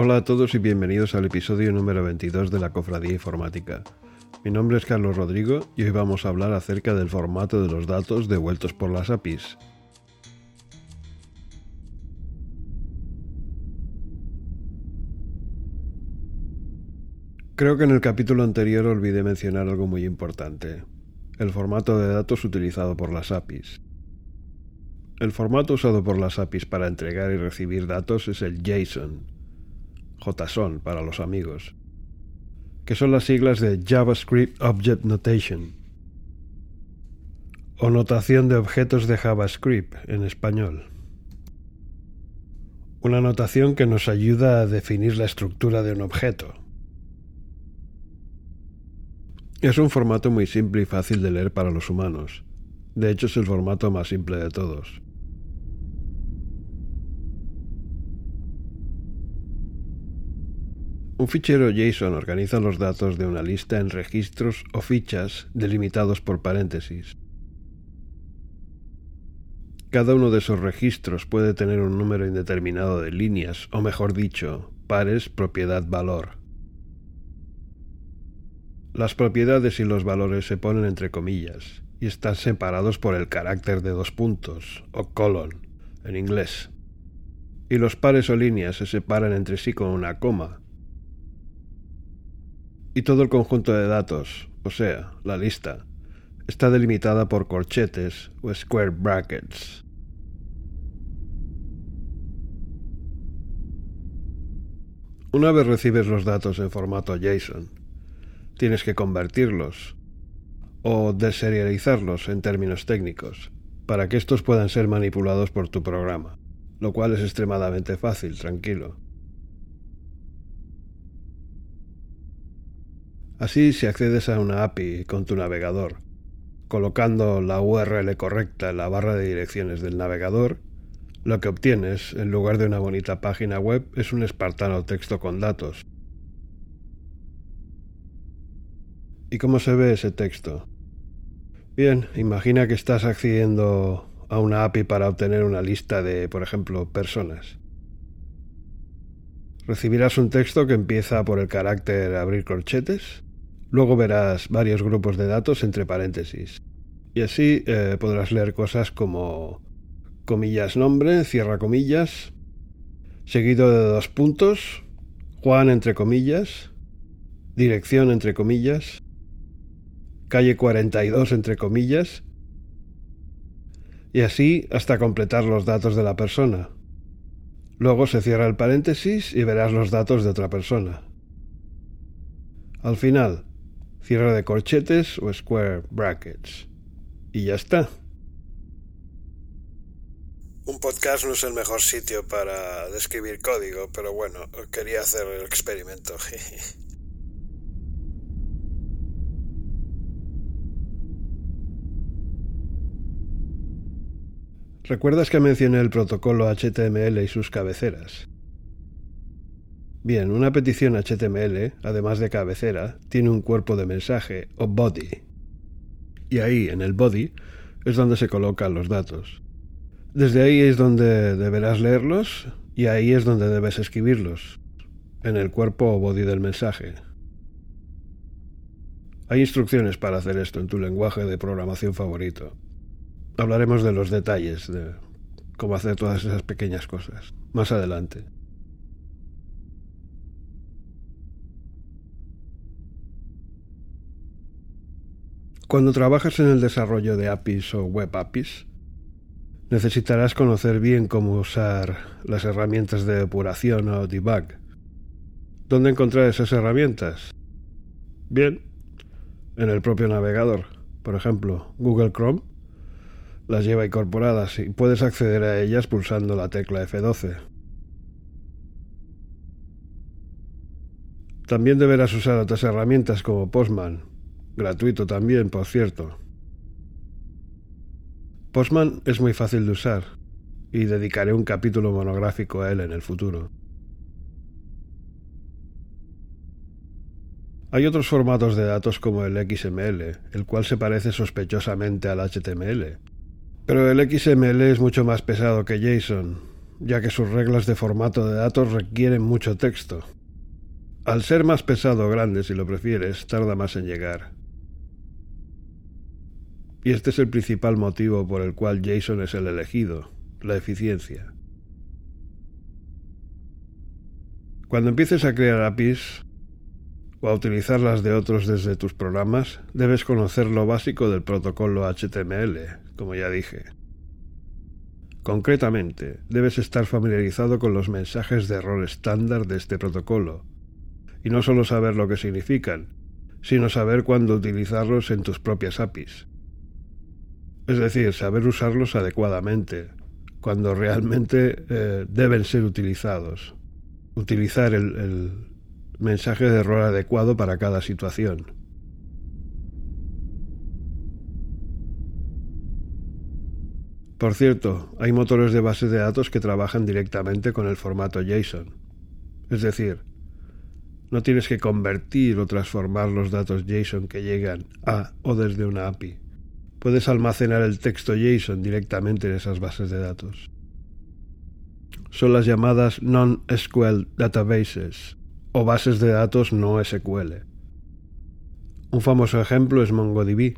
Hola a todos y bienvenidos al episodio número 22 de la Cofradía Informática. Mi nombre es Carlos Rodrigo y hoy vamos a hablar acerca del formato de los datos devueltos por las APIs. Creo que en el capítulo anterior olvidé mencionar algo muy importante, el formato de datos utilizado por las APIs. El formato usado por las APIs para entregar y recibir datos es el JSON, JSON para los amigos, que son las siglas de JavaScript Object Notation, o notación de objetos de JavaScript en español. Una notación que nos ayuda a definir la estructura de un objeto. Es un formato muy simple y fácil de leer para los humanos. De hecho, es el formato más simple de todos. Un fichero JSON organiza los datos de una lista en registros o fichas delimitados por paréntesis. Cada uno de esos registros puede tener un número indeterminado de líneas, o mejor dicho, pares propiedad-valor. Las propiedades y los valores se ponen entre comillas y están separados por el carácter de dos puntos, o colon, en inglés. Y los pares o líneas se separan entre sí con una coma, y todo el conjunto de datos, o sea, la lista, está delimitada por corchetes o square brackets. Una vez recibes los datos en formato JSON, tienes que convertirlos o deserializarlos en términos técnicos para que estos puedan ser manipulados por tu programa, lo cual es extremadamente fácil, tranquilo. Así, si accedes a una API con tu navegador, colocando la URL correcta en la barra de direcciones del navegador, lo que obtienes, en lugar de una bonita página web, es un espartano texto con datos. ¿Y cómo se ve ese texto? Bien, imagina que estás accediendo a una API para obtener una lista de, por ejemplo, personas. Recibirás un texto que empieza por el carácter abrir corchetes Luego verás varios grupos de datos entre paréntesis. Y así eh, podrás leer cosas como comillas nombre, cierra comillas, seguido de dos puntos, Juan entre comillas, dirección entre comillas, calle 42 entre comillas, y así hasta completar los datos de la persona. Luego se cierra el paréntesis y verás los datos de otra persona. Al final, cierre de corchetes o square brackets. Y ya está. Un podcast no es el mejor sitio para describir código, pero bueno, quería hacer el experimento. ¿Recuerdas que mencioné el protocolo HTML y sus cabeceras? Bien, una petición HTML, además de cabecera, tiene un cuerpo de mensaje o body. Y ahí, en el body, es donde se colocan los datos. Desde ahí es donde deberás leerlos y ahí es donde debes escribirlos, en el cuerpo o body del mensaje. Hay instrucciones para hacer esto en tu lenguaje de programación favorito. Hablaremos de los detalles, de cómo hacer todas esas pequeñas cosas, más adelante. Cuando trabajas en el desarrollo de APIs o web APIs, necesitarás conocer bien cómo usar las herramientas de depuración o debug. ¿Dónde encontrar esas herramientas? Bien, en el propio navegador. Por ejemplo, Google Chrome las lleva incorporadas y puedes acceder a ellas pulsando la tecla F12. También deberás usar otras herramientas como Postman, gratuito también, por cierto. Postman es muy fácil de usar y dedicaré un capítulo monográfico a él en el futuro. Hay otros formatos de datos como el XML, el cual se parece sospechosamente al HTML, pero el XML es mucho más pesado que JSON, ya que sus reglas de formato de datos requieren mucho texto. Al ser más pesado o grande, si lo prefieres, tarda más en llegar. Y este es el principal motivo por el cual JSON es el elegido, la eficiencia. Cuando empieces a crear APIs o a utilizar las de otros desde tus programas, debes conocer lo básico del protocolo HTML, como ya dije. Concretamente, debes estar familiarizado con los mensajes de error estándar de este protocolo, y no solo saber lo que significan, sino saber cuándo utilizarlos en tus propias APIs. Es decir, saber usarlos adecuadamente, cuando realmente eh, deben ser utilizados. Utilizar el, el mensaje de error adecuado para cada situación. Por cierto, hay motores de bases de datos que trabajan directamente con el formato JSON. Es decir, no tienes que convertir o transformar los datos JSON que llegan a o desde una API. Puedes almacenar el texto JSON directamente en esas bases de datos. Son las llamadas non-SQL databases o bases de datos no SQL. Un famoso ejemplo es MongoDB,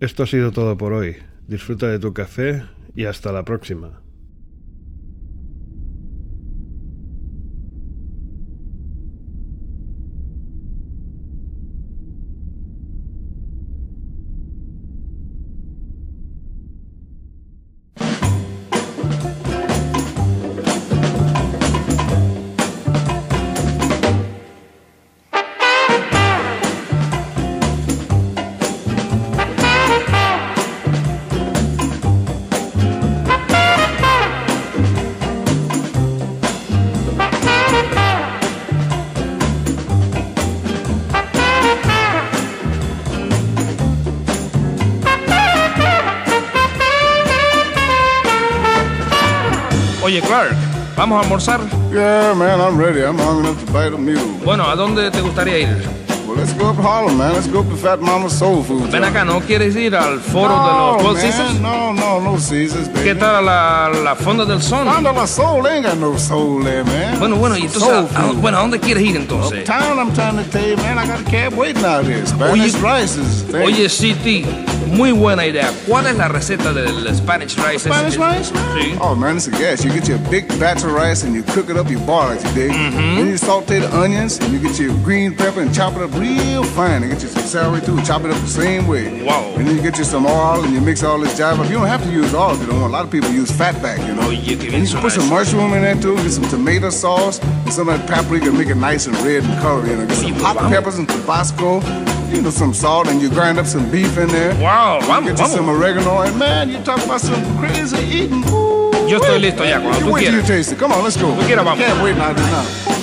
Esto ha sido todo por hoy. Disfruta de tu café y hasta la próxima. Oye, Clark, ¿vamos a almorzar? Yeah, man, I'm ready. I'm hungry enough to bite a mule. Bueno, ¿a dónde te gustaría ir? Well, let's go up to Harlem, man. Let's go up to Fat Mama's Soul Food. Ven acá, ¿no quieres ir al foro no, de los man, Caesars? No, no, no Caesars, baby. ¿Qué tal la, la fonda del son? Found my soul. They ain't got no soul there, man. Bueno, bueno, y entonces, ¿a, a- bueno, ¿a dónde quieres ir entonces? Uptown, I'm trying to tell you, man, I got a cab waiting out here. Spanish rice is. Oye, City, muy buena idea. ¿Cuál es la receta del Spanish rice? Spanish rice. Sí. Oh, man, it's a gas. You get your big batch of rice and you cook it up, you boil it, you dig? Mm-hmm. Then you saute the onions and you get your green pepper and chop it up real fine. And get you some celery too, chop it up the same way. Wow. And then you get you some oil and you mix all this jive up. You don't have to use oil if you don't want. A lot of people use fat back, you know. Oye, qué bien And you suena put some mushroom in there too, get some tomato sauce and some of that paprika to make it nice and red and color, you know. Get some Oye, hot vamos. peppers and Tabasco, you know, some salt and you grind up some beef in there. Wow, vamos, Get you some oregano and man, you talk about some crazy eating. Ooh, Yo estoy listo ya, cuando You tú wait till you taste it. Come on, let's go. Tú quieras, vamos. Can't wait now.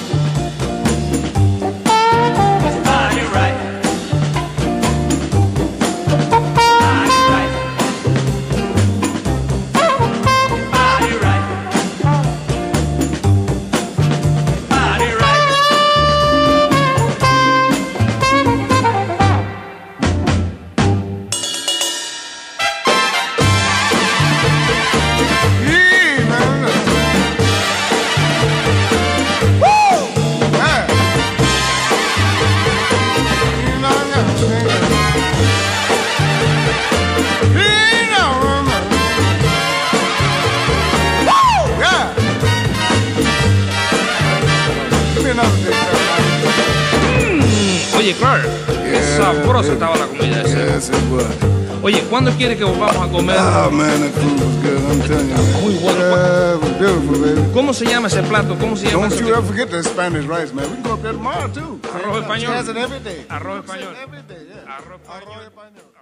Qué sabrosa estaba la comida esa. Yes, it was. Oye, ¿cuándo quieres que volvamos a comer? Man, that food was good. I'm telling you. man. Muy bueno. Was beautiful, baby. ¿Cómo se llama ese plato? ¿Cómo se llama Don't you ever forget that Spanish rice, man. We can go up there tomorrow, too. Arroz español. Arroz español. Arroz español.